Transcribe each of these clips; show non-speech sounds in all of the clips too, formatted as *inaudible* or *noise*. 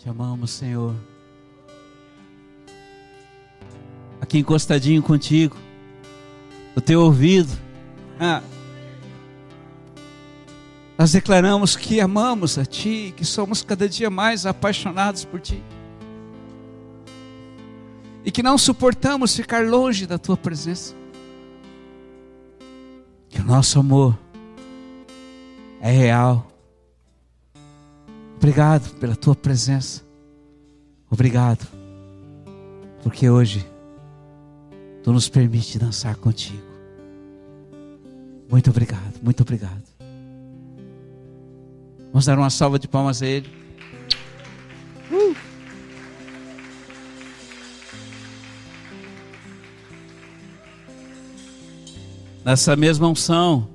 Te amamos, Senhor. Aqui encostadinho contigo, o teu ouvido. Ah. Nós declaramos que amamos a Ti, que somos cada dia mais apaixonados por Ti. E que não suportamos ficar longe da Tua presença. Que o nosso amor é real. Obrigado pela Tua presença. Obrigado, porque hoje Tu nos permite dançar contigo. Muito obrigado, muito obrigado. Vamos dar uma salva de palmas a Ele. Uh! Nessa mesma unção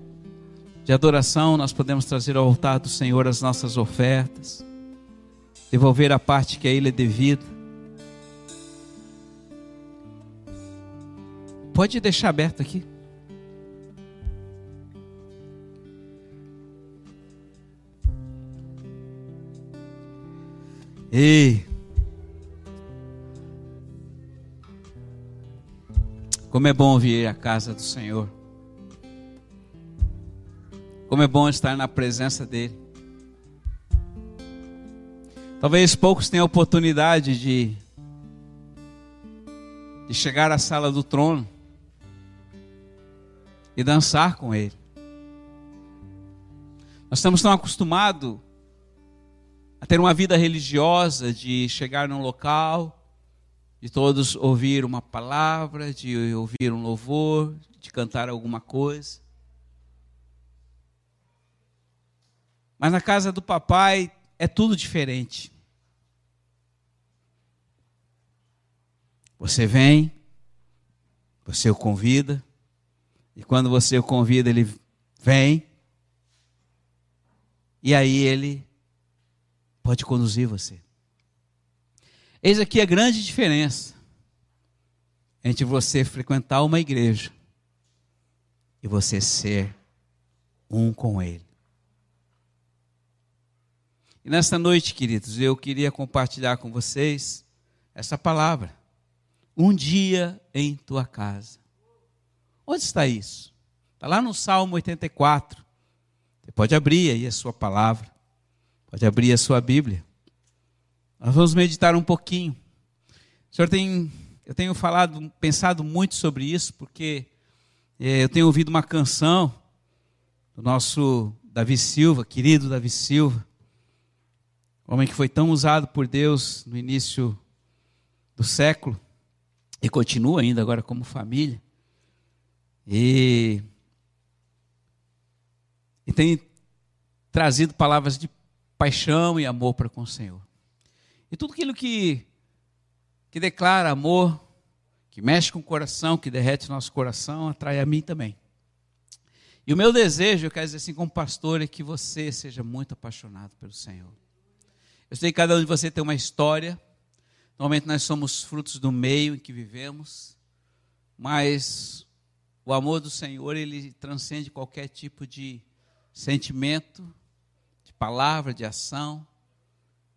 de adoração, nós podemos trazer ao altar do Senhor as nossas ofertas, devolver a parte que a Ele é devida. Pode deixar aberto aqui. Ei! Como é bom vir à casa do Senhor. Como é bom estar na presença dEle. Talvez poucos tenham a oportunidade de, de chegar à sala do trono e dançar com Ele. Nós estamos tão acostumados a ter uma vida religiosa, de chegar num local, de todos ouvir uma palavra, de ouvir um louvor, de cantar alguma coisa. Mas na casa do papai é tudo diferente. Você vem, você o convida, e quando você o convida, ele vem, e aí ele pode conduzir você. Eis aqui a grande diferença entre você frequentar uma igreja e você ser um com Ele. E nesta noite, queridos, eu queria compartilhar com vocês essa palavra. Um dia em tua casa. Onde está isso? Está lá no Salmo 84. Você pode abrir aí a sua palavra. Pode abrir a sua Bíblia. Nós vamos meditar um pouquinho. O senhor tem, eu tenho falado, pensado muito sobre isso, porque é, eu tenho ouvido uma canção do nosso Davi Silva, querido Davi Silva, homem que foi tão usado por Deus no início do século e continua ainda agora como família. E, e tem trazido palavras de paixão e amor para com o Senhor. E tudo aquilo que, que declara amor, que mexe com o coração, que derrete nosso coração, atrai a mim também. E o meu desejo, eu quero dizer assim, como pastor, é que você seja muito apaixonado pelo Senhor. Eu sei que cada um de você tem uma história. Normalmente nós somos frutos do meio em que vivemos, mas o amor do Senhor, ele transcende qualquer tipo de sentimento, palavra, de ação,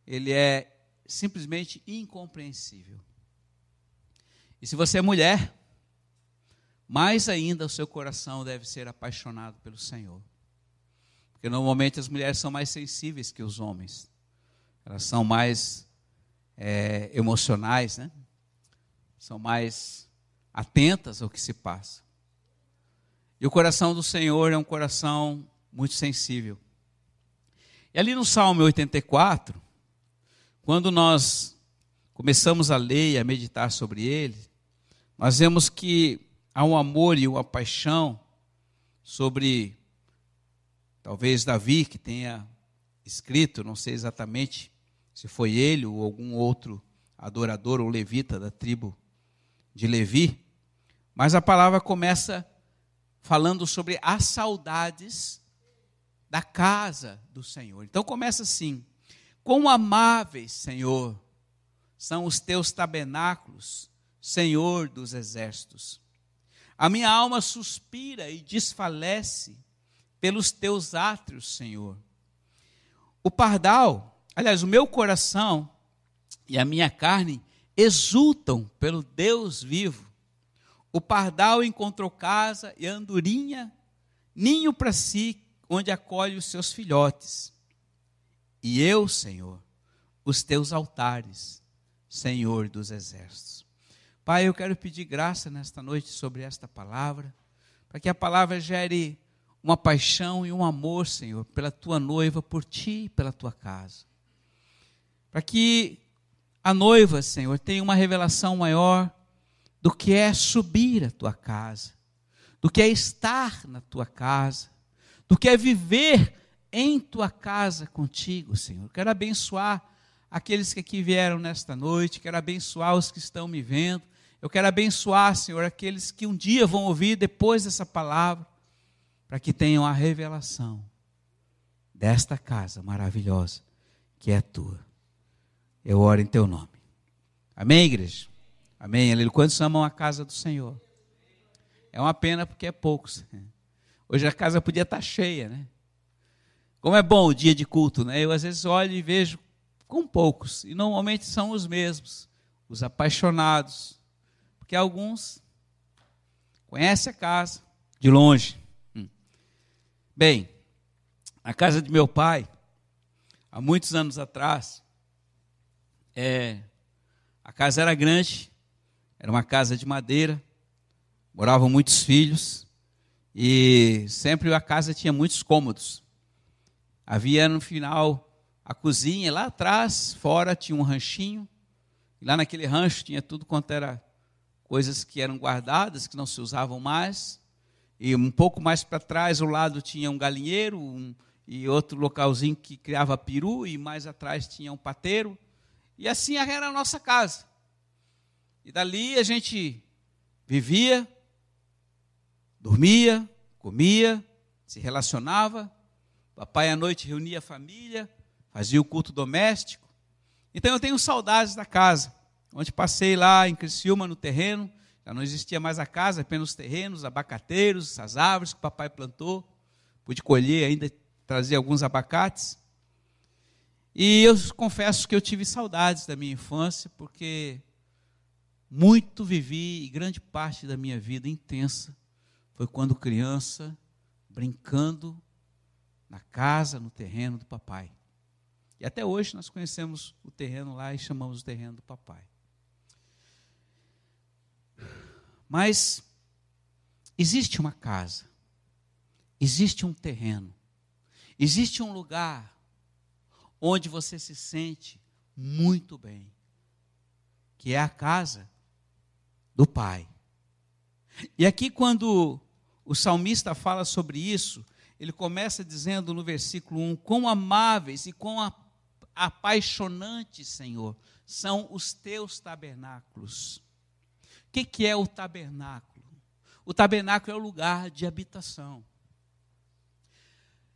ele é simplesmente incompreensível. E se você é mulher, mais ainda o seu coração deve ser apaixonado pelo Senhor. Porque normalmente as mulheres são mais sensíveis que os homens. Elas são mais é, emocionais, né? São mais atentas ao que se passa. E o coração do Senhor é um coração muito sensível. E ali no Salmo 84, quando nós começamos a ler e a meditar sobre ele, nós vemos que há um amor e uma paixão sobre talvez Davi que tenha escrito, não sei exatamente se foi ele ou algum outro adorador ou levita da tribo de Levi, mas a palavra começa falando sobre as saudades da casa do Senhor. Então começa assim: Quão amáveis, Senhor, são os teus tabernáculos, Senhor dos exércitos. A minha alma suspira e desfalece pelos teus átrios, Senhor. O pardal, aliás, o meu coração e a minha carne exultam pelo Deus vivo. O pardal encontrou casa e a andorinha ninho para si, onde acolhe os seus filhotes. E eu, Senhor, os teus altares, Senhor dos exércitos. Pai, eu quero pedir graça nesta noite sobre esta palavra, para que a palavra gere uma paixão e um amor, Senhor, pela tua noiva, por ti e pela tua casa. Para que a noiva, Senhor, tenha uma revelação maior do que é subir à tua casa, do que é estar na tua casa, do que é viver em tua casa contigo, Senhor. Quero abençoar aqueles que aqui vieram nesta noite, quero abençoar os que estão me vendo. Eu quero abençoar, Senhor, aqueles que um dia vão ouvir depois dessa palavra, para que tenham a revelação desta casa maravilhosa que é tua. Eu oro em teu nome. Amém, igreja? Amém. Aleluia. Quantos amam a casa do Senhor? É uma pena porque é poucos. *laughs* Hoje a casa podia estar cheia, né? Como é bom o dia de culto, né? Eu às vezes olho e vejo com poucos, e normalmente são os mesmos, os apaixonados, porque alguns conhecem a casa de longe. Hum. Bem, a casa de meu pai, há muitos anos atrás, é, a casa era grande, era uma casa de madeira, moravam muitos filhos, e sempre a casa tinha muitos cômodos. Havia no final a cozinha, lá atrás, fora, tinha um ranchinho, e lá naquele rancho tinha tudo quanto era coisas que eram guardadas, que não se usavam mais. E um pouco mais para trás, ao lado, tinha um galinheiro um, e outro localzinho que criava peru, e mais atrás tinha um pateiro. E assim era a nossa casa. E dali a gente vivia, dormia, comia, se relacionava. Papai à noite reunia a família, fazia o culto doméstico. Então eu tenho saudades da casa, onde passei lá em Criciúma, no terreno. Já não existia mais a casa, apenas os terrenos, abacateiros, as árvores que o papai plantou. Pude colher ainda, trazer alguns abacates. E eu confesso que eu tive saudades da minha infância, porque muito vivi e grande parte da minha vida intensa foi quando criança, brincando na casa, no terreno do papai. E até hoje nós conhecemos o terreno lá e chamamos o terreno do papai. Mas existe uma casa, existe um terreno, existe um lugar onde você se sente muito bem, que é a casa do Pai. E aqui, quando o salmista fala sobre isso, ele começa dizendo no versículo 1: Quão amáveis e quão apaixonantes, Senhor, são os teus tabernáculos. O que, que é o tabernáculo? O tabernáculo é o lugar de habitação.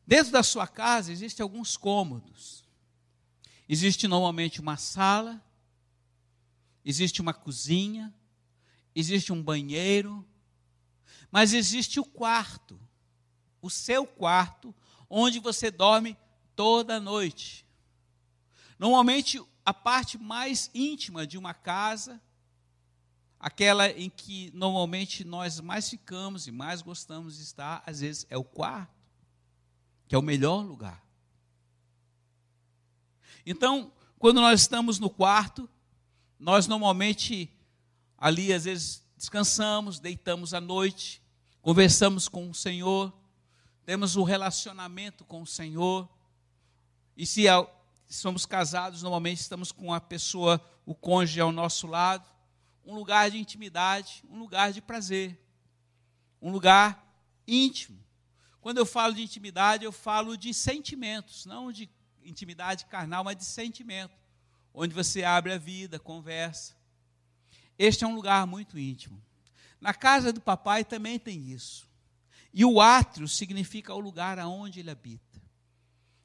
Dentro da sua casa existem alguns cômodos. Existe normalmente uma sala, existe uma cozinha, existe um banheiro, mas existe o quarto, o seu quarto, onde você dorme toda noite. Normalmente, a parte mais íntima de uma casa, aquela em que normalmente nós mais ficamos e mais gostamos de estar, às vezes é o quarto, que é o melhor lugar. Então, quando nós estamos no quarto, nós normalmente ali às vezes descansamos, deitamos à noite, conversamos com o Senhor, temos um relacionamento com o Senhor. E se somos casados, normalmente estamos com a pessoa, o cônjuge ao nosso lado, um lugar de intimidade, um lugar de prazer, um lugar íntimo. Quando eu falo de intimidade, eu falo de sentimentos, não de intimidade carnal, mas de sentimento, onde você abre a vida, conversa. Este é um lugar muito íntimo. Na casa do papai também tem isso. E o átrio significa o lugar aonde ele habita.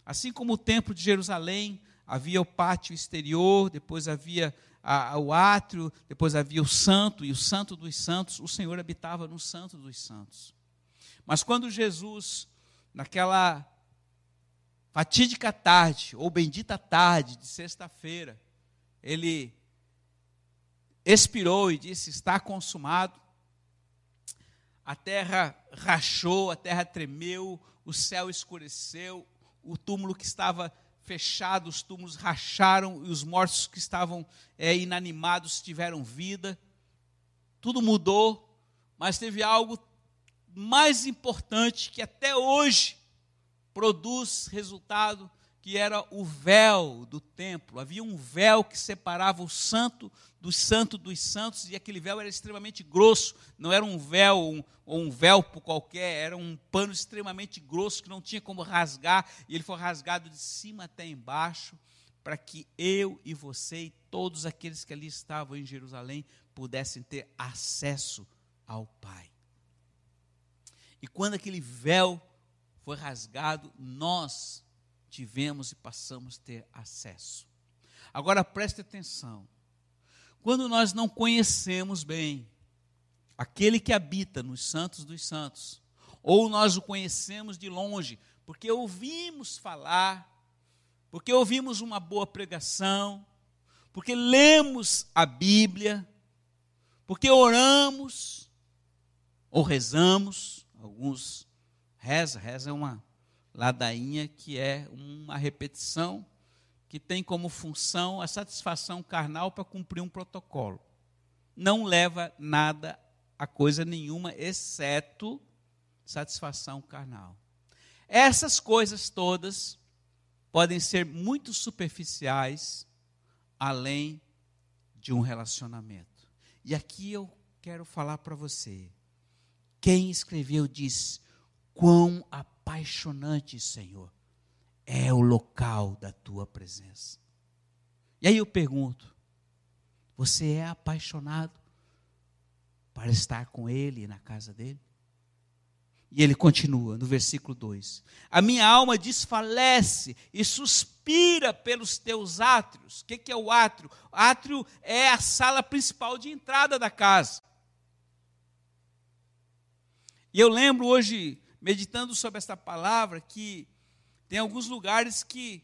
Assim como o templo de Jerusalém, havia o pátio exterior, depois havia a, a, o átrio, depois havia o santo, e o santo dos santos, o Senhor habitava no santo dos santos. Mas quando Jesus, naquela fatídica tarde, ou bendita tarde de sexta-feira, ele expirou e disse: Está consumado. A terra rachou, a terra tremeu, o céu escureceu, o túmulo que estava fechado, os túmulos racharam e os mortos que estavam é, inanimados tiveram vida. Tudo mudou, mas teve algo mais importante que até hoje produz resultado, que era o véu do templo. Havia um véu que separava o santo do santo dos santos, e aquele véu era extremamente grosso, não era um véu um, ou um velpo qualquer, era um pano extremamente grosso que não tinha como rasgar, e ele foi rasgado de cima até embaixo, para que eu e você e todos aqueles que ali estavam em Jerusalém pudessem ter acesso ao Pai. E quando aquele véu foi rasgado, nós tivemos e passamos a ter acesso. Agora preste atenção. Quando nós não conhecemos bem aquele que habita nos santos dos santos, ou nós o conhecemos de longe, porque ouvimos falar, porque ouvimos uma boa pregação, porque lemos a Bíblia, porque oramos ou rezamos, alguns reza, reza é uma ladainha que é uma repetição que tem como função a satisfação carnal para cumprir um protocolo. Não leva nada a coisa nenhuma, exceto satisfação carnal. Essas coisas todas podem ser muito superficiais, além de um relacionamento. E aqui eu quero falar para você. Quem escreveu diz: Quão apaixonante, Senhor, é o local da tua presença. E aí eu pergunto: você é apaixonado para estar com Ele na casa dele? E ele continua no versículo 2: A minha alma desfalece e suspira pelos teus átrios. O que é o átrio? O átrio é a sala principal de entrada da casa. E eu lembro hoje, meditando sobre esta palavra, que tem alguns lugares que,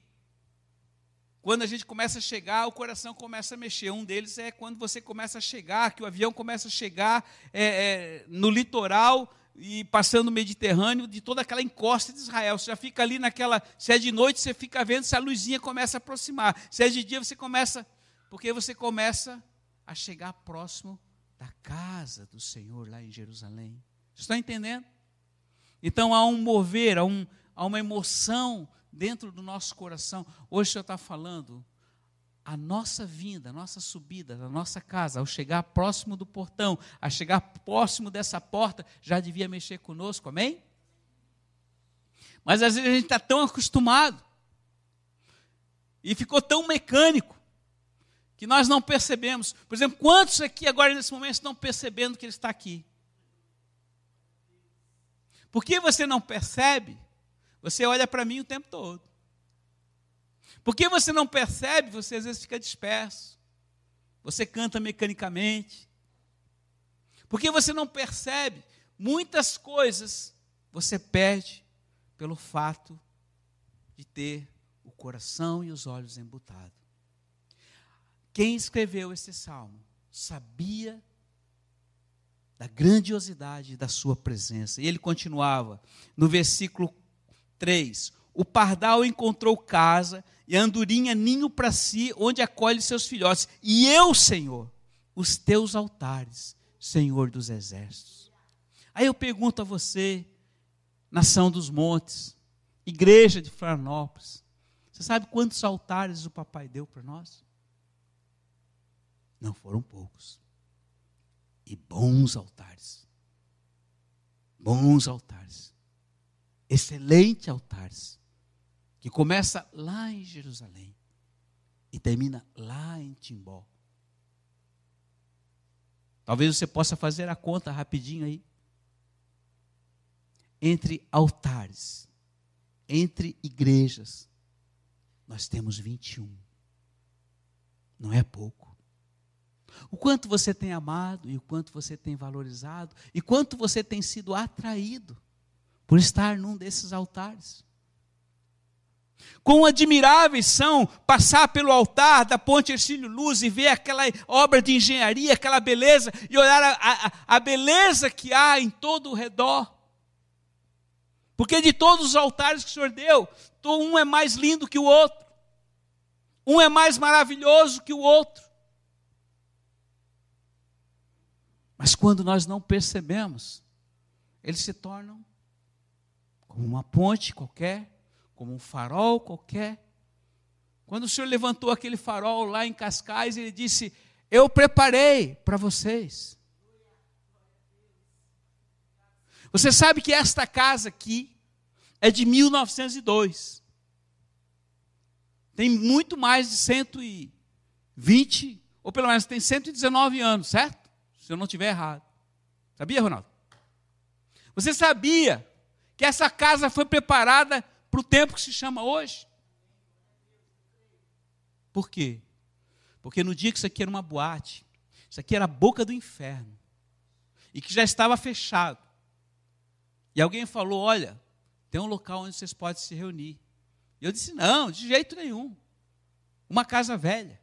quando a gente começa a chegar, o coração começa a mexer. Um deles é quando você começa a chegar, que o avião começa a chegar é, é, no litoral e passando o Mediterrâneo, de toda aquela encosta de Israel. Você já fica ali naquela. Se é de noite, você fica vendo se a luzinha começa a aproximar. Se é de dia, você começa. Porque você começa a chegar próximo da casa do Senhor lá em Jerusalém. Está entendendo? Então há um mover, há, um, há uma emoção dentro do nosso coração. Hoje o Senhor está falando, a nossa vinda, a nossa subida da nossa casa, ao chegar próximo do portão, a chegar próximo dessa porta, já devia mexer conosco, amém? Mas às vezes a gente está tão acostumado e ficou tão mecânico que nós não percebemos. Por exemplo, quantos aqui agora nesse momento estão percebendo que ele está aqui? Por que você não percebe? Você olha para mim o tempo todo. Por que você não percebe? Você às vezes fica disperso. Você canta mecanicamente. Por que você não percebe? Muitas coisas você perde pelo fato de ter o coração e os olhos embutados. Quem escreveu esse salmo sabia da grandiosidade da sua presença. E ele continuava no versículo 3: O pardal encontrou casa e a andorinha ninho para si, onde acolhe seus filhotes. E eu, Senhor, os teus altares, Senhor dos exércitos. Aí eu pergunto a você, nação dos montes, igreja de Florianópolis, você sabe quantos altares o papai deu para nós? Não foram poucos e bons altares. Bons altares. Excelentes altares. Que começa lá em Jerusalém e termina lá em Timbó. Talvez você possa fazer a conta rapidinho aí. Entre altares, entre igrejas, nós temos 21. Não é pouco. O quanto você tem amado e o quanto você tem valorizado e quanto você tem sido atraído por estar num desses altares. Quão admiráveis são passar pelo altar da Ponte Ercílio Luz e ver aquela obra de engenharia, aquela beleza, e olhar a, a, a beleza que há em todo o redor. Porque de todos os altares que o Senhor deu, um é mais lindo que o outro, um é mais maravilhoso que o outro. Mas quando nós não percebemos, eles se tornam como uma ponte qualquer, como um farol qualquer. Quando o Senhor levantou aquele farol lá em Cascais, ele disse: Eu preparei para vocês. Você sabe que esta casa aqui é de 1902. Tem muito mais de 120, ou pelo menos tem 119 anos, certo? Se eu não estiver errado. Sabia, Ronaldo? Você sabia que essa casa foi preparada para o tempo que se chama hoje. Por quê? Porque no dia que isso aqui era uma boate, isso aqui era a boca do inferno, e que já estava fechado, e alguém falou: Olha, tem um local onde vocês podem se reunir. E eu disse: Não, de jeito nenhum. Uma casa velha.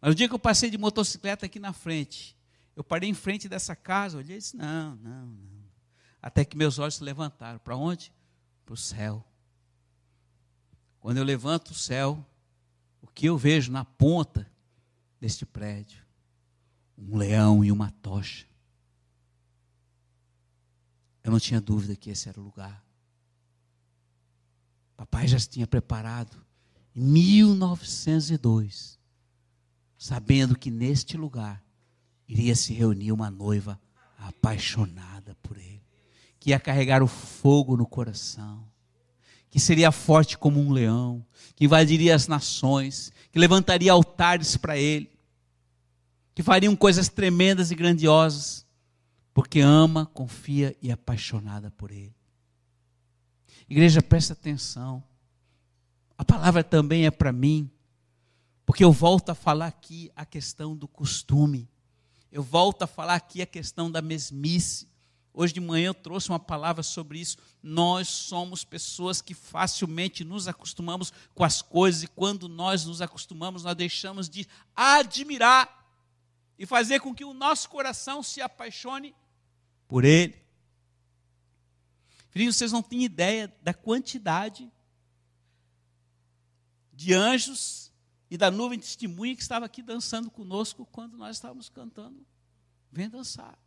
Mas no dia que eu passei de motocicleta aqui na frente, eu parei em frente dessa casa, olhei e disse: Não, não, não. Até que meus olhos se levantaram. Para onde? para o céu. Quando eu levanto o céu, o que eu vejo na ponta deste prédio? Um leão e uma tocha. Eu não tinha dúvida que esse era o lugar. Papai já se tinha preparado em 1902, sabendo que neste lugar iria se reunir uma noiva apaixonada por ele que ia carregar o fogo no coração, que seria forte como um leão, que invadiria as nações, que levantaria altares para ele, que fariam coisas tremendas e grandiosas, porque ama, confia e é apaixonada por ele. Igreja, presta atenção. A palavra também é para mim, porque eu volto a falar aqui a questão do costume. Eu volto a falar aqui a questão da mesmice. Hoje de manhã eu trouxe uma palavra sobre isso. Nós somos pessoas que facilmente nos acostumamos com as coisas e quando nós nos acostumamos, nós deixamos de admirar e fazer com que o nosso coração se apaixone por Ele. Filhinhos, vocês não têm ideia da quantidade de anjos e da nuvem testemunha que estava aqui dançando conosco quando nós estávamos cantando. Vem dançar.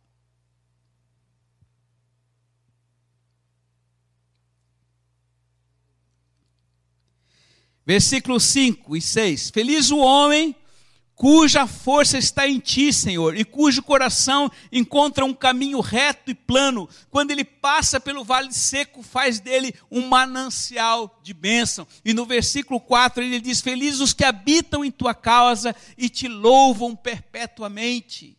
Versículos 5 e 6. Feliz o homem cuja força está em ti, Senhor, e cujo coração encontra um caminho reto e plano. Quando ele passa pelo vale seco, faz dele um manancial de bênção. E no versículo 4 ele diz: Felizes os que habitam em tua casa e te louvam perpetuamente.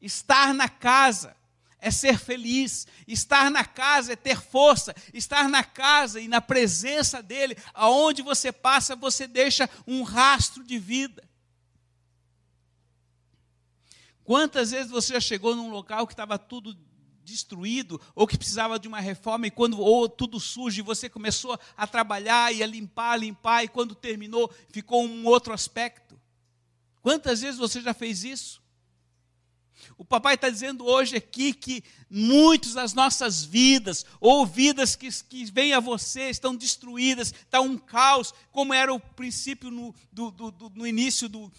Estar na casa é ser feliz, estar na casa é ter força, estar na casa e na presença dele, aonde você passa, você deixa um rastro de vida. Quantas vezes você já chegou num local que estava tudo destruído ou que precisava de uma reforma e quando ou tudo sujo e você começou a trabalhar e a limpar, limpar e quando terminou ficou um outro aspecto? Quantas vezes você já fez isso? O papai está dizendo hoje aqui que muitas das nossas vidas, ou vidas que, que vêm a você, estão destruídas, está um caos, como era o princípio no, do, do, do, no início do,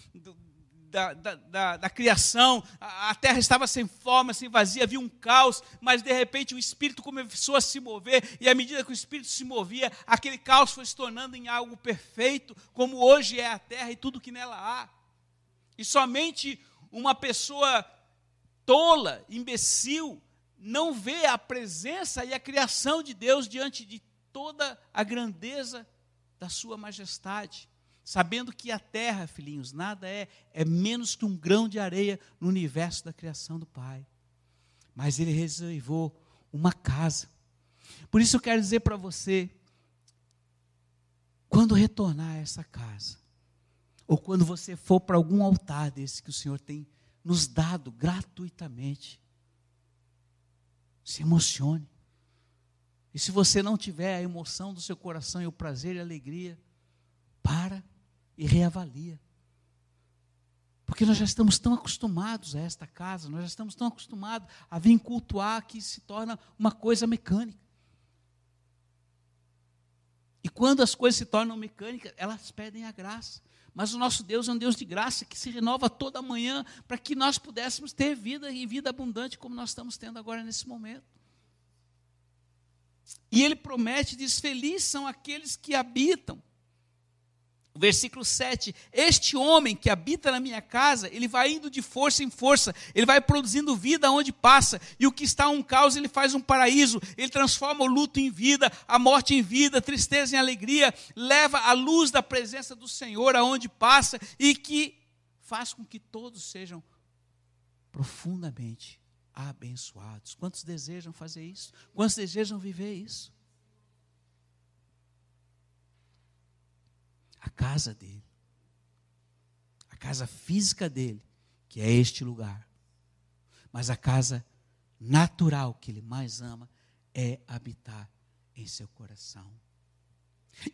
da, da, da, da, criação, a, a, terra estava sem forma, sem vazia, havia um caos, mas de repente o Espírito começou a se mover, e à medida que o Espírito se movia, aquele caos foi se tornando em algo perfeito, como hoje é a terra e tudo que nela há. E somente uma pessoa tola, imbecil, não vê a presença e a criação de Deus diante de toda a grandeza da sua majestade, sabendo que a terra, filhinhos, nada é, é menos que um grão de areia no universo da criação do Pai. Mas ele reservou uma casa. Por isso eu quero dizer para você, quando retornar a essa casa, ou quando você for para algum altar desse que o Senhor tem nos dado gratuitamente. Se emocione. E se você não tiver a emoção do seu coração e o prazer e a alegria, para e reavalia. Porque nós já estamos tão acostumados a esta casa, nós já estamos tão acostumados a vir cultuar que se torna uma coisa mecânica. E quando as coisas se tornam mecânicas, elas pedem a graça. Mas o nosso Deus é um Deus de graça que se renova toda manhã para que nós pudéssemos ter vida e vida abundante como nós estamos tendo agora nesse momento. E ele promete, diz: Felizes são aqueles que habitam Versículo 7: Este homem que habita na minha casa, ele vai indo de força em força, ele vai produzindo vida onde passa, e o que está um caos, ele faz um paraíso, ele transforma o luto em vida, a morte em vida, a tristeza em alegria, leva a luz da presença do Senhor aonde passa, e que faz com que todos sejam profundamente abençoados. Quantos desejam fazer isso? Quantos desejam viver isso? A casa dele, a casa física dele, que é este lugar. Mas a casa natural que ele mais ama é habitar em seu coração.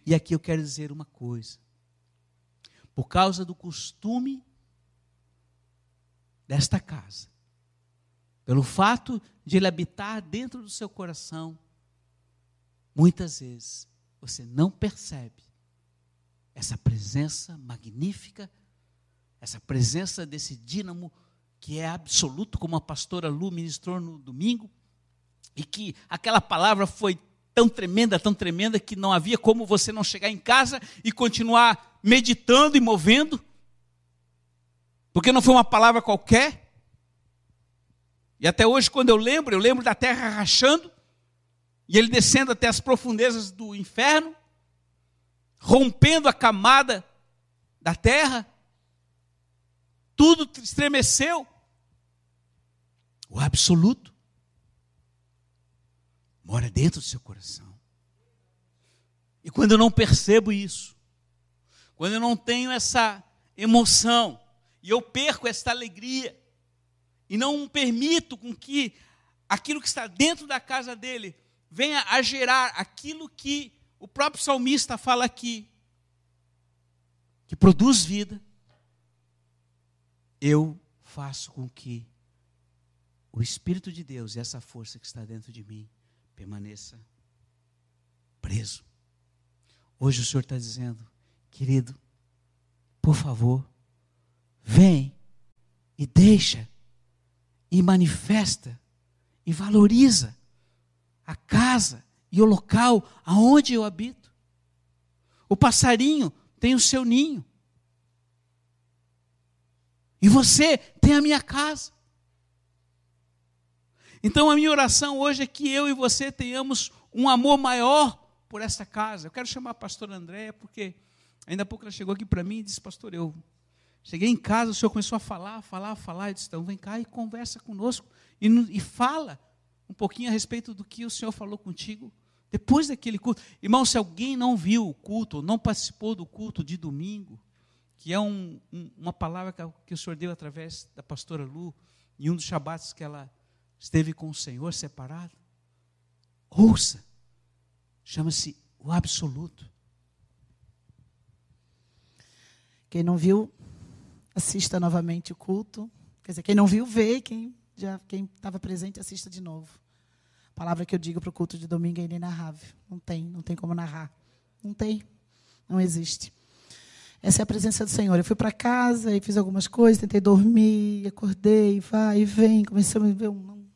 E aqui eu quero dizer uma coisa. Por causa do costume desta casa, pelo fato de ele habitar dentro do seu coração, muitas vezes você não percebe essa presença magnífica, essa presença desse dínamo que é absoluto, como a pastora Lu ministrou no domingo, e que aquela palavra foi tão tremenda, tão tremenda, que não havia como você não chegar em casa e continuar meditando e movendo, porque não foi uma palavra qualquer. E até hoje, quando eu lembro, eu lembro da terra rachando, e ele descendo até as profundezas do inferno, rompendo a camada da terra, tudo estremeceu. O absoluto mora dentro do seu coração. E quando eu não percebo isso, quando eu não tenho essa emoção, e eu perco esta alegria, e não permito com que aquilo que está dentro da casa dele venha a gerar aquilo que o próprio salmista fala aqui, que produz vida, eu faço com que o Espírito de Deus e essa força que está dentro de mim permaneça preso. Hoje o Senhor está dizendo, querido, por favor, vem e deixa e manifesta e valoriza a casa e o local aonde eu habito. O passarinho tem o seu ninho. E você tem a minha casa. Então a minha oração hoje é que eu e você tenhamos um amor maior por essa casa. Eu quero chamar a pastora Andréia, porque ainda há pouco ela chegou aqui para mim e disse, pastor, eu cheguei em casa, o senhor começou a falar, falar, falar, e disse, então vem cá e conversa conosco. E, e fala um pouquinho a respeito do que o senhor falou contigo depois daquele culto, irmão, se alguém não viu o culto, não participou do culto de domingo, que é um, um, uma palavra que, que, o Senhor deu através da pastora Lu, em um dos shabatos que ela esteve com o Senhor separado, ouça, chama-se o absoluto. Quem não viu, assista novamente o culto. Quer dizer, quem não viu, vê. Quem já quem estava presente, assista de novo palavra que eu digo para o culto de domingo é inenarrável. Não tem, não tem como narrar. Não tem, não existe. Essa é a presença do Senhor. Eu fui para casa e fiz algumas coisas, tentei dormir, acordei, vai e vem, comecei a ver um.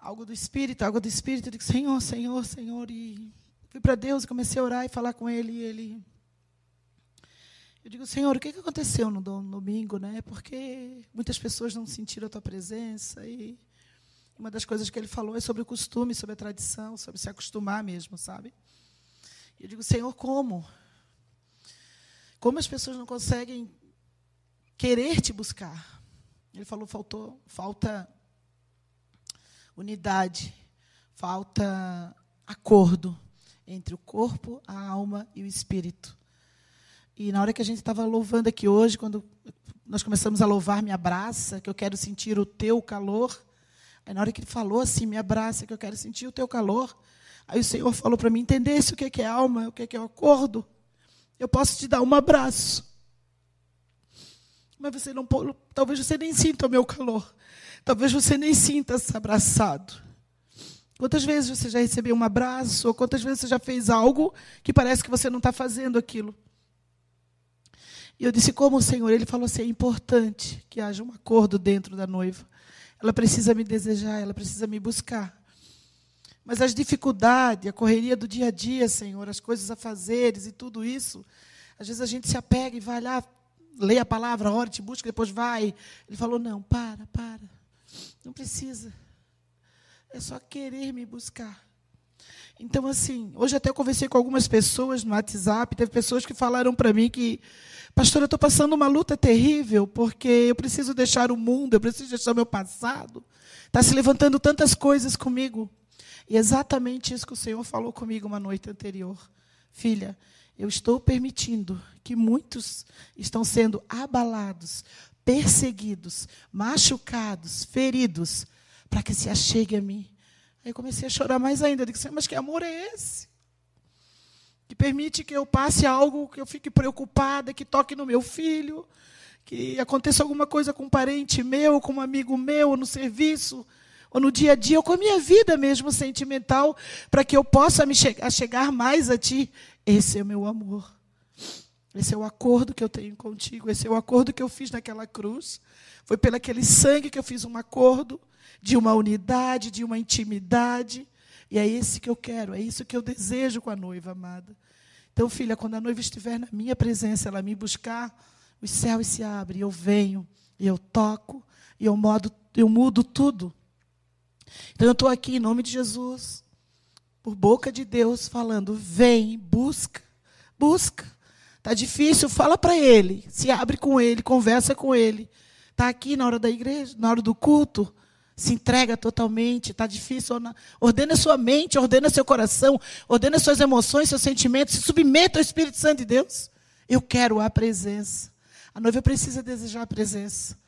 Algo do Espírito, algo do Espírito. Eu digo, Senhor, Senhor, Senhor. E fui para Deus, comecei a orar e falar com Ele. E Ele. Eu digo, Senhor, o que aconteceu no domingo, né? Porque muitas pessoas não sentiram a tua presença e uma das coisas que ele falou é sobre o costume, sobre a tradição, sobre se acostumar mesmo, sabe? Eu digo, Senhor, como? Como as pessoas não conseguem querer te buscar? Ele falou, faltou, falta unidade, falta acordo entre o corpo, a alma e o espírito. E na hora que a gente estava louvando aqui hoje, quando nós começamos a louvar Me Abraça, que eu quero sentir o teu calor, Aí na hora que ele falou assim, me abraça, que eu quero sentir o teu calor. Aí o Senhor falou para mim, entendesse o que é alma, o que é o acordo? Eu posso te dar um abraço. Mas você não talvez você nem sinta o meu calor. Talvez você nem sinta-se abraçado. Quantas vezes você já recebeu um abraço, ou quantas vezes você já fez algo que parece que você não está fazendo aquilo? E eu disse, como o Senhor? Ele falou assim: é importante que haja um acordo dentro da noiva. Ela precisa me desejar, ela precisa me buscar. Mas as dificuldades, a correria do dia a dia, Senhor, as coisas a fazeres e tudo isso, às vezes a gente se apega e vai lá, lê a palavra, ora, te busca, depois vai. Ele falou: não, para, para. Não precisa. É só querer me buscar. Então, assim, hoje até conversei com algumas pessoas no WhatsApp, teve pessoas que falaram para mim que, pastor, eu estou passando uma luta terrível, porque eu preciso deixar o mundo, eu preciso deixar o meu passado. Está se levantando tantas coisas comigo. E é exatamente isso que o Senhor falou comigo uma noite anterior. Filha, eu estou permitindo que muitos estão sendo abalados, perseguidos, machucados, feridos, para que se achegue a mim. Aí comecei a chorar mais ainda. Eu disse, mas que amor é esse? Que permite que eu passe algo, que eu fique preocupada, que toque no meu filho, que aconteça alguma coisa com um parente meu, com um amigo meu, no serviço, ou no dia a dia, ou com a minha vida mesmo sentimental, para que eu possa me che chegar mais a Ti. Esse é o meu amor. Esse é o acordo que eu tenho contigo. Esse é o acordo que eu fiz naquela cruz. Foi pelo aquele sangue que eu fiz um acordo de uma unidade, de uma intimidade. E é esse que eu quero, é isso que eu desejo com a noiva amada. Então, filha, quando a noiva estiver na minha presença, ela me buscar, os céus se abrem, eu venho, e eu toco, e eu, modo, eu mudo tudo. Então, eu estou aqui em nome de Jesus, por boca de Deus, falando: vem, busca, busca. Está difícil, fala para ele, se abre com ele, conversa com ele. Está aqui na hora da igreja, na hora do culto, se entrega totalmente, está difícil. Ordena sua mente, ordena seu coração, ordena suas emoções, seus sentimentos, se submeta ao Espírito Santo de Deus. Eu quero a presença. A noiva precisa desejar a presença.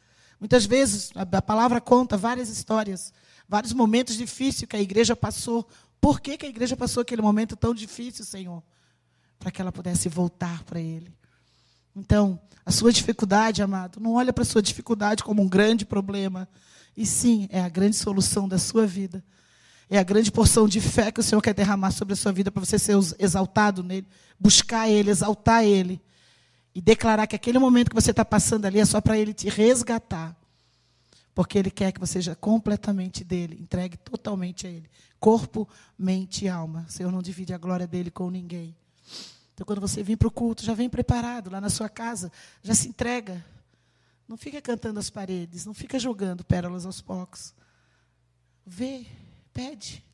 Muitas vezes, a palavra conta várias histórias, vários momentos difíceis que a igreja passou. Por que, que a igreja passou aquele momento tão difícil, Senhor? Para que ela pudesse voltar para Ele. Então, a sua dificuldade, amado, não olha para a sua dificuldade como um grande problema. E sim, é a grande solução da sua vida. É a grande porção de fé que o Senhor quer derramar sobre a sua vida para você ser exaltado nele, buscar ele, exaltar ele e declarar que aquele momento que você está passando ali é só para ele te resgatar. Porque ele quer que você seja completamente dele, entregue totalmente a ele. Corpo, mente e alma. O Senhor não divide a glória dele com ninguém. Então, quando você vir para o culto, já vem preparado lá na sua casa, já se entrega. Não fica cantando as paredes, não fica jogando pérolas aos poucos. Vê, pede.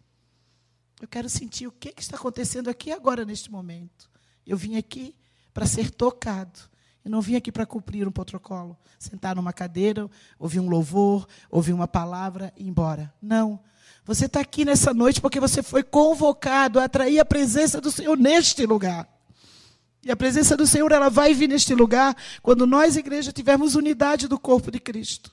Eu quero sentir o que, que está acontecendo aqui agora, neste momento. Eu vim aqui para ser tocado. Eu não vim aqui para cumprir um protocolo, sentar numa cadeira, ouvir um louvor, ouvir uma palavra e ir embora. Não. Você está aqui nessa noite porque você foi convocado a atrair a presença do Senhor neste lugar. E a presença do Senhor ela vai vir neste lugar quando nós, igreja, tivermos unidade do corpo de Cristo.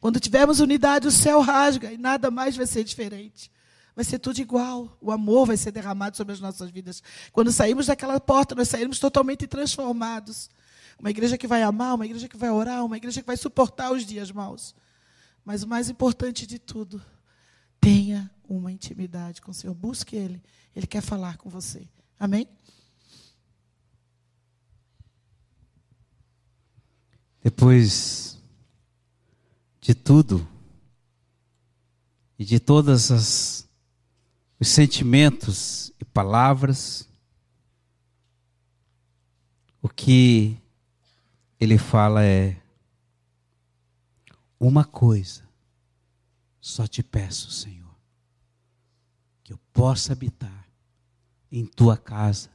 Quando tivermos unidade, o céu rasga e nada mais vai ser diferente. Vai ser tudo igual. O amor vai ser derramado sobre as nossas vidas. Quando saímos daquela porta, nós saímos totalmente transformados. Uma igreja que vai amar, uma igreja que vai orar, uma igreja que vai suportar os dias maus. Mas o mais importante de tudo, tenha uma intimidade com o Senhor. Busque Ele. Ele quer falar com você. Amém? Depois de tudo e de todas as os sentimentos e palavras, o que ele fala é uma coisa só te peço, Senhor, que eu possa habitar em tua casa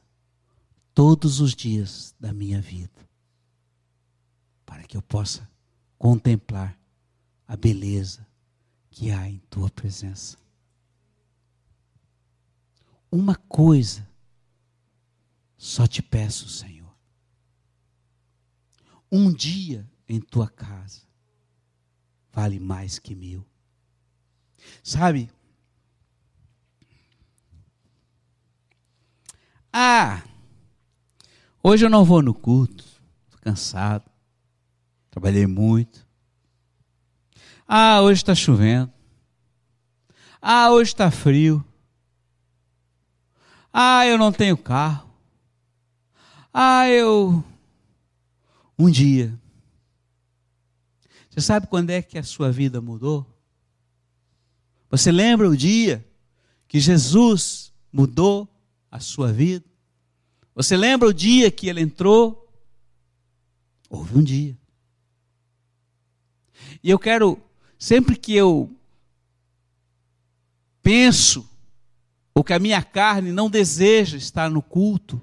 todos os dias da minha vida para que eu possa contemplar a beleza que há em tua presença. Uma coisa só te peço, Senhor. Um dia em tua casa vale mais que mil. Sabe? Ah, hoje eu não vou no culto, estou cansado, trabalhei muito. Ah, hoje está chovendo. Ah, hoje está frio. Ah, eu não tenho carro. Ah, eu. Um dia. Você sabe quando é que a sua vida mudou? Você lembra o dia que Jesus mudou a sua vida? Você lembra o dia que ele entrou? Houve um dia. E eu quero, sempre que eu penso, ou que a minha carne não deseja estar no culto,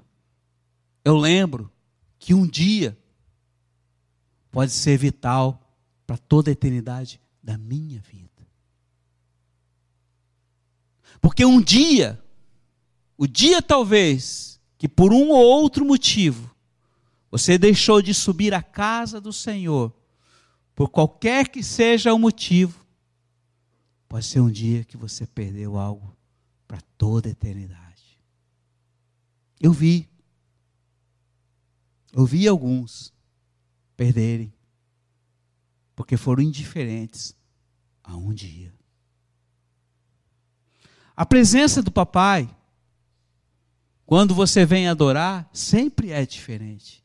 eu lembro que um dia pode ser vital para toda a eternidade da minha vida. Porque um dia, o dia talvez, que por um ou outro motivo, você deixou de subir à casa do Senhor, por qualquer que seja o motivo, pode ser um dia que você perdeu algo para toda a eternidade. Eu vi. Eu vi alguns perderem, porque foram indiferentes a um dia. A presença do papai, quando você vem adorar, sempre é diferente.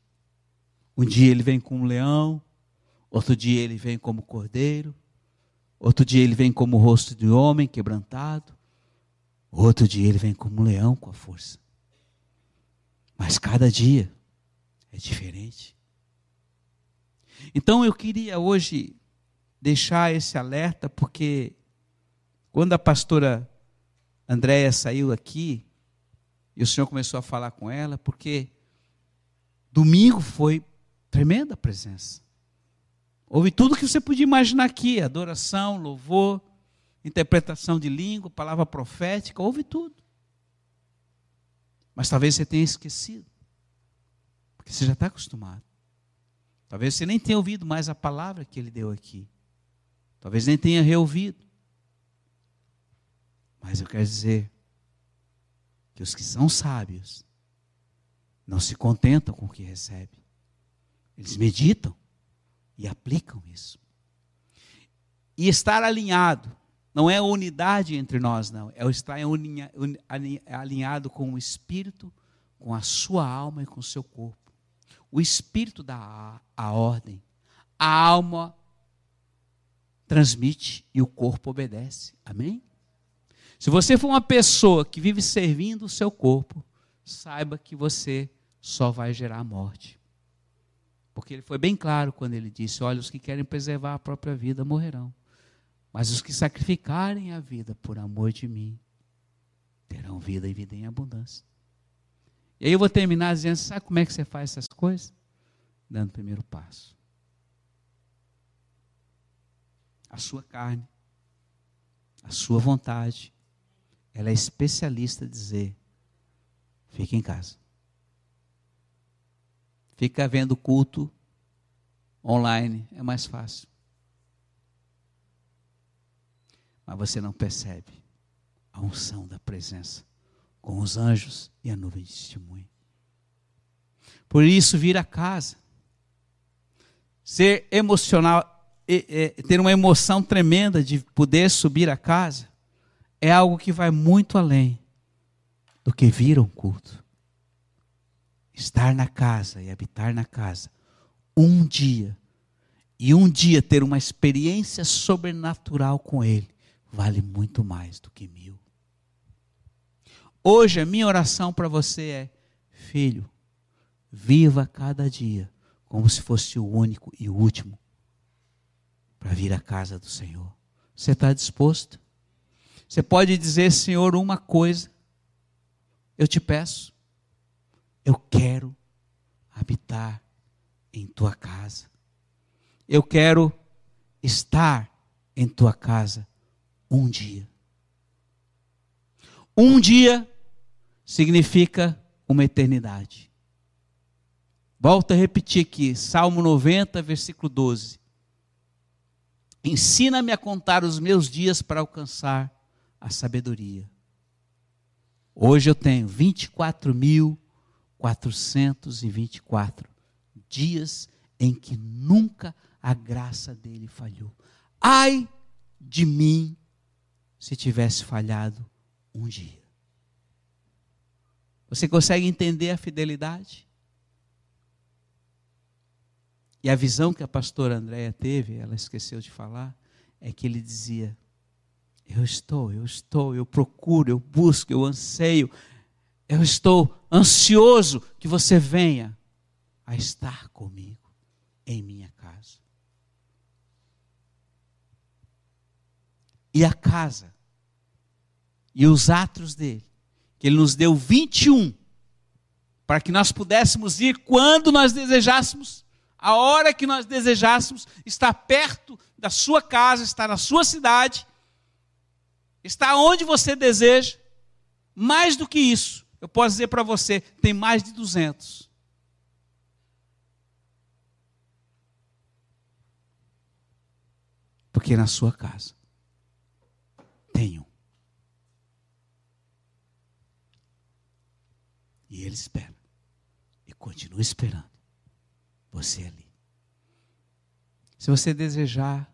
Um dia ele vem como um leão, outro dia ele vem como cordeiro, outro dia ele vem como o rosto de homem quebrantado, outro dia ele vem como um leão com a força. Mas cada dia é diferente. Então eu queria hoje deixar esse alerta, porque quando a pastora Andréia saiu aqui e o Senhor começou a falar com ela, porque domingo foi tremenda a presença. Houve tudo que você podia imaginar aqui: adoração, louvor, interpretação de língua, palavra profética, houve tudo. Mas talvez você tenha esquecido, porque você já está acostumado. Talvez você nem tenha ouvido mais a palavra que ele deu aqui. Talvez nem tenha reouvido. Mas eu quero dizer que os que são sábios não se contentam com o que recebem. Eles meditam e aplicam isso. E estar alinhado não é unidade entre nós, não. É estar alinhado com o Espírito, com a sua alma e com o seu corpo. O Espírito dá a ordem, a alma transmite e o corpo obedece. Amém? Se você for uma pessoa que vive servindo o seu corpo, saiba que você só vai gerar morte. Porque ele foi bem claro quando ele disse: Olha, os que querem preservar a própria vida morrerão, mas os que sacrificarem a vida por amor de mim terão vida e vida em abundância. E aí eu vou terminar dizendo: sabe como é que você faz essas coisas? Dando o primeiro passo. A sua carne, a sua vontade, ela é especialista em dizer: fique em casa. Fica vendo culto online, é mais fácil. Mas você não percebe a unção da presença com os anjos e a nuvem de testemunho. Por isso, vir a casa, ser emocional, ter uma emoção tremenda de poder subir a casa, é algo que vai muito além do que vir um culto. Estar na casa e habitar na casa um dia e um dia ter uma experiência sobrenatural com Ele vale muito mais do que mil. Hoje a minha oração para você é: filho, viva cada dia como se fosse o único e o último para vir à casa do Senhor. Você está disposto? Você pode dizer, Senhor, uma coisa. Eu te peço. Eu quero habitar em tua casa. Eu quero estar em tua casa um dia. Um dia significa uma eternidade. Volto a repetir aqui, Salmo 90, versículo 12. Ensina-me a contar os meus dias para alcançar a sabedoria. Hoje eu tenho 24.424 dias em que nunca a graça dele falhou. Ai de mim se tivesse falhado um dia. Você consegue entender a fidelidade? E a visão que a pastora Andréia teve, ela esqueceu de falar, é que ele dizia: Eu estou, eu estou, eu procuro, eu busco, eu anseio, eu estou ansioso que você venha a estar comigo em minha casa. E a casa, e os atos dele, que ele nos deu 21, para que nós pudéssemos ir quando nós desejássemos a hora que nós desejássemos, está perto da sua casa, está na sua cidade, está onde você deseja. Mais do que isso, eu posso dizer para você, tem mais de 200. Porque na sua casa tem um. E ele espera. E continua esperando você ali. Se você desejar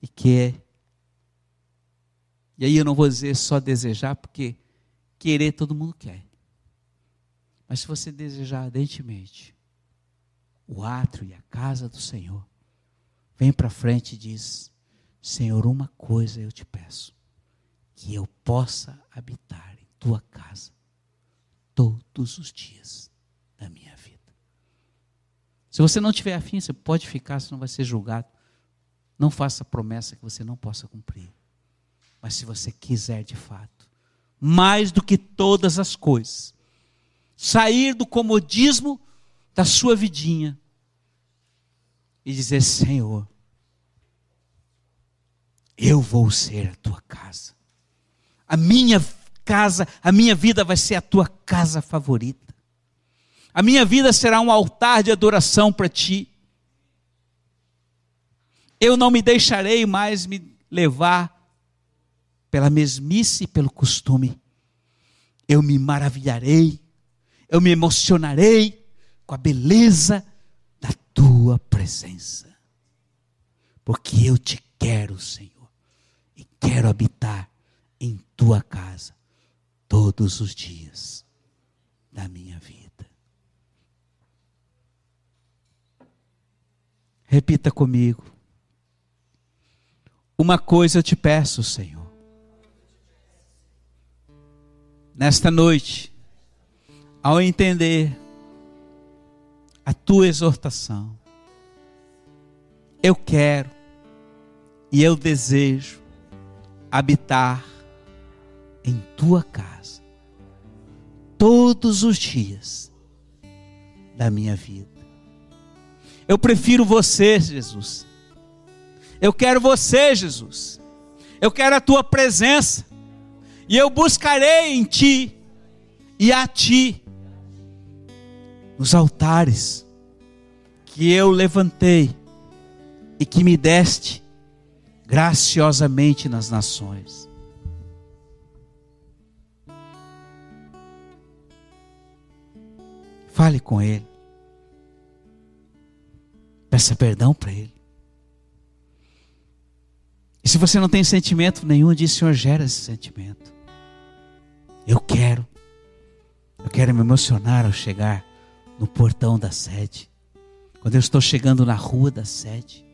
e quer, e aí eu não vou dizer só desejar, porque querer todo mundo quer. Mas se você desejar ardentemente o átrio e a casa do Senhor, vem para frente e diz: Senhor, uma coisa eu te peço, que eu possa habitar em tua casa todos os dias da minha vida. Se você não tiver afim, você pode ficar, senão vai ser julgado. Não faça promessa que você não possa cumprir. Mas se você quiser de fato, mais do que todas as coisas, sair do comodismo da sua vidinha e dizer: Senhor, eu vou ser a tua casa. A minha casa, a minha vida vai ser a tua casa favorita. A minha vida será um altar de adoração para ti. Eu não me deixarei mais me levar pela mesmice e pelo costume. Eu me maravilharei, eu me emocionarei com a beleza da tua presença. Porque eu te quero, Senhor, e quero habitar em tua casa todos os dias da minha vida. Repita comigo. Uma coisa eu te peço, Senhor. Nesta noite, ao entender a tua exortação, eu quero e eu desejo habitar em tua casa todos os dias da minha vida. Eu prefiro você, Jesus. Eu quero você, Jesus. Eu quero a tua presença. E eu buscarei em ti e a ti nos altares que eu levantei e que me deste graciosamente nas nações. Fale com Ele. Peça perdão para Ele. E se você não tem sentimento nenhum, diz: Senhor, gera esse sentimento. Eu quero. Eu quero me emocionar ao chegar no portão da sede. Quando eu estou chegando na rua da sede.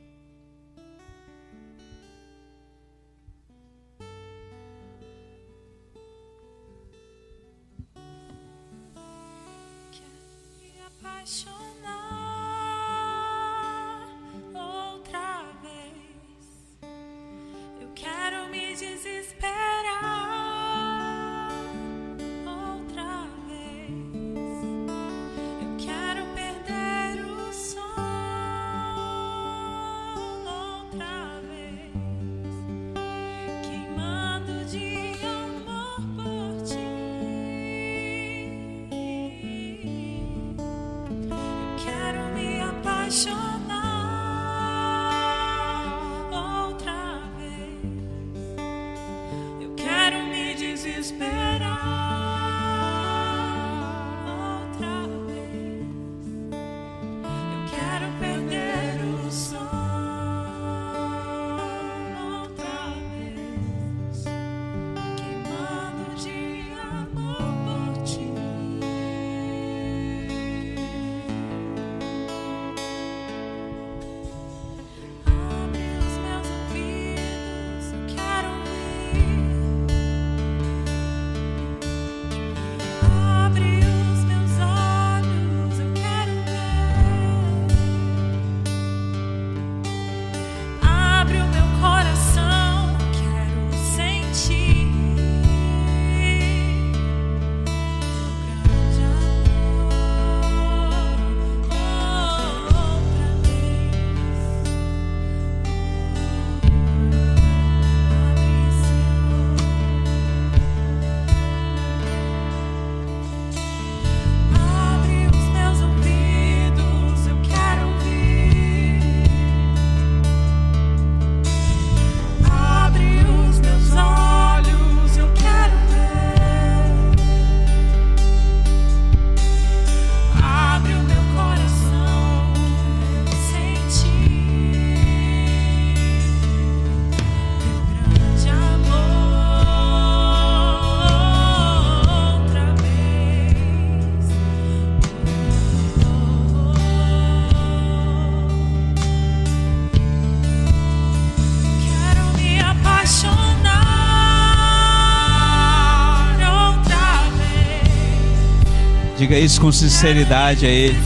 Diga isso com sinceridade a Ele.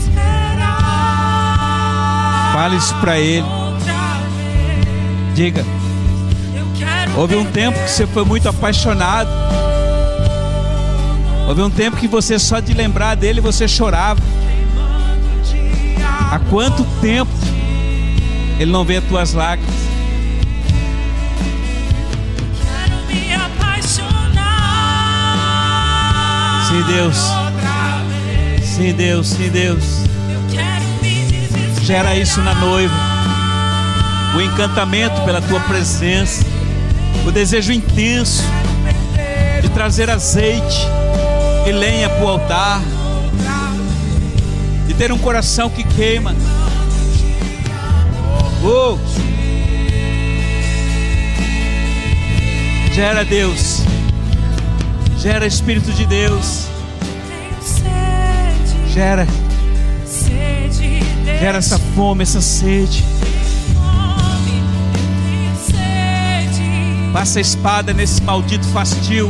Fale isso para Ele. Diga. Houve um tempo que você foi muito apaixonado. Houve um tempo que você só de lembrar dele você chorava. Há quanto tempo ele não vê as tuas lágrimas? Sim, Deus. Sim, Deus, sim, Deus. Gera isso na noiva. O encantamento pela tua presença. O desejo intenso de trazer azeite e lenha para o altar. De ter um coração que queima. Oh. Gera Deus. Gera Espírito de Deus. Gera. Gera essa fome, essa sede. Passa a espada nesse maldito fastio.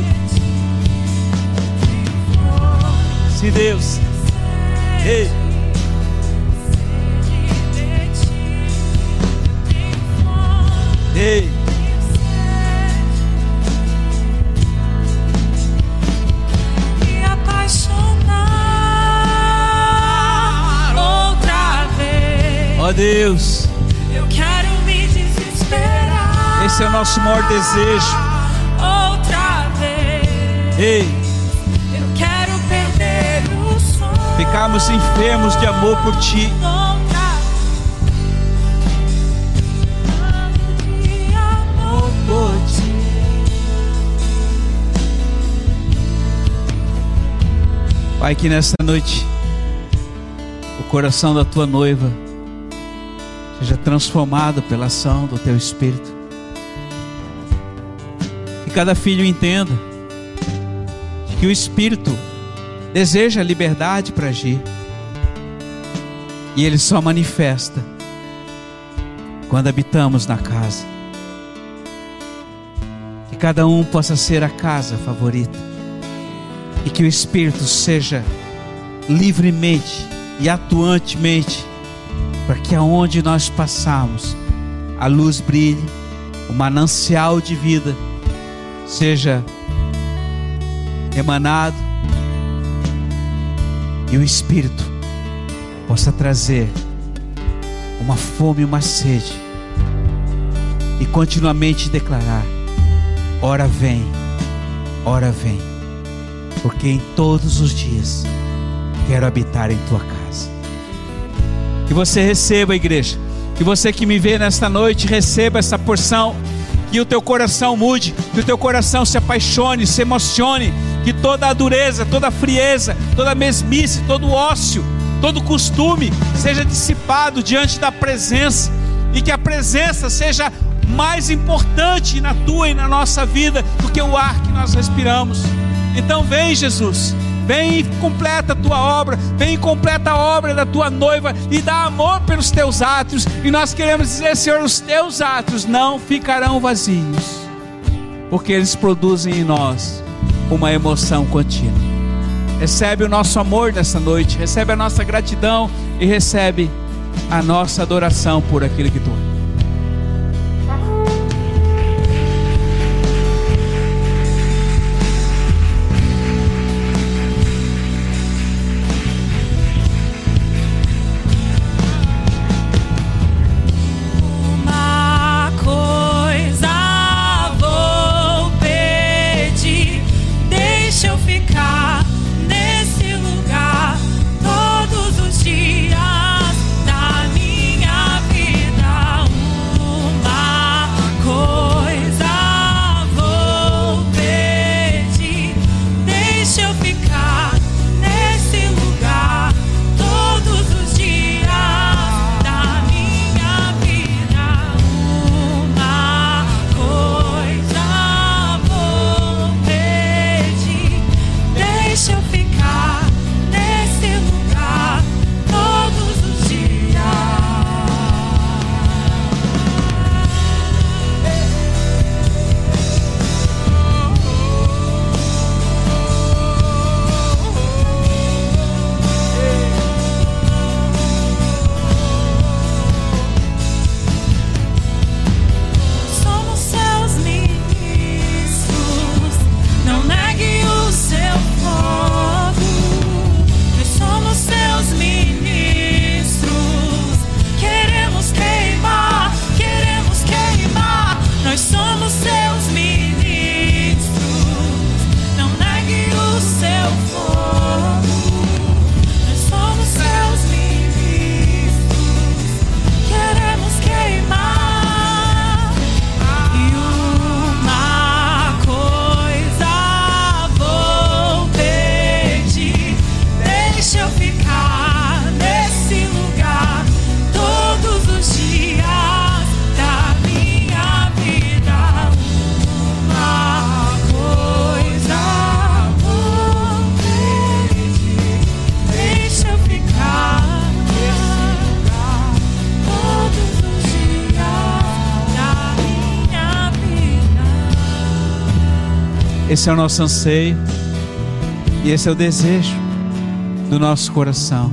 Sim, Deus. Ei. Ei. Ó oh, Deus. Eu quero me desesperar. Esse é o nosso maior desejo. Outra vez. Ei. Eu quero perder o sono. Ficamos enfermos de amor por ti. Pai, que nesta noite o coração da tua noiva seja transformado pela ação do teu Espírito. Que cada filho entenda que o Espírito deseja liberdade para agir. E ele só manifesta quando habitamos na casa. Que cada um possa ser a casa favorita. E que o Espírito seja livremente e atuantemente para que aonde nós passarmos, a luz brilhe, o manancial de vida seja emanado e o Espírito possa trazer uma fome e uma sede e continuamente declarar: ora vem, ora vem, porque em todos os dias quero habitar em tua casa. Que você receba, igreja. Que você que me vê nesta noite receba essa porção que o teu coração mude, que o teu coração se apaixone, se emocione, que toda a dureza, toda a frieza, toda a mesmice, todo o ócio, todo o costume seja dissipado diante da presença e que a presença seja mais importante na tua e na nossa vida do que o ar que nós respiramos. Então vem, Jesus. Vem e completa a tua obra, vem e completa a obra da tua noiva e dá amor pelos teus atos. E nós queremos dizer, Senhor, os teus atos não ficarão vazios, porque eles produzem em nós uma emoção contínua. Recebe o nosso amor nessa noite, recebe a nossa gratidão e recebe a nossa adoração por aquilo que tu és. Esse é o nosso anseio e esse é o desejo do nosso coração.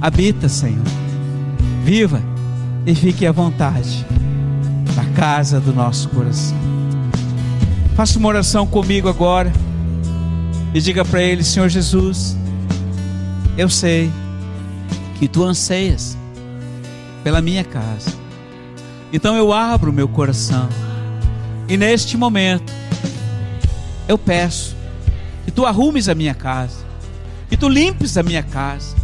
Habita, Senhor. Viva e fique à vontade na casa do nosso coração. Faça uma oração comigo agora e diga para Ele, Senhor Jesus, eu sei que tu anseias pela minha casa. Então eu abro meu coração e neste momento eu peço que tu arrumes a minha casa, que tu limpes a minha casa,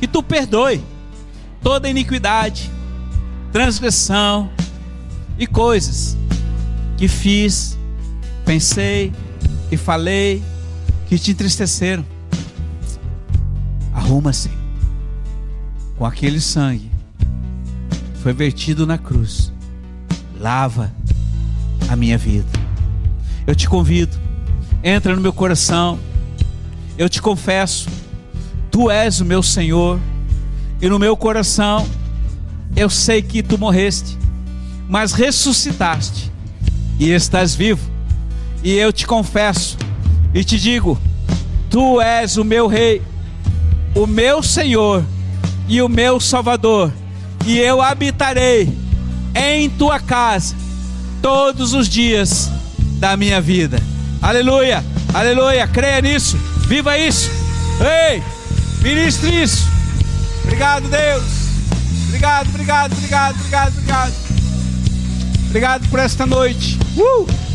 que tu perdoe toda iniquidade, transgressão e coisas que fiz, pensei e falei que te entristeceram. Arruma, Senhor, com aquele sangue que foi vertido na cruz, lava a minha vida. Eu te convido, entra no meu coração. Eu te confesso, tu és o meu Senhor, e no meu coração eu sei que tu morreste, mas ressuscitaste. E estás vivo. E eu te confesso e te digo: tu és o meu Rei, o meu Senhor e o meu Salvador, e eu habitarei em tua casa todos os dias da minha vida. Aleluia, aleluia, creia nisso, viva isso. Ei, ministre isso. Obrigado, Deus. Obrigado, obrigado, obrigado, obrigado, obrigado. Obrigado por esta noite. Uh!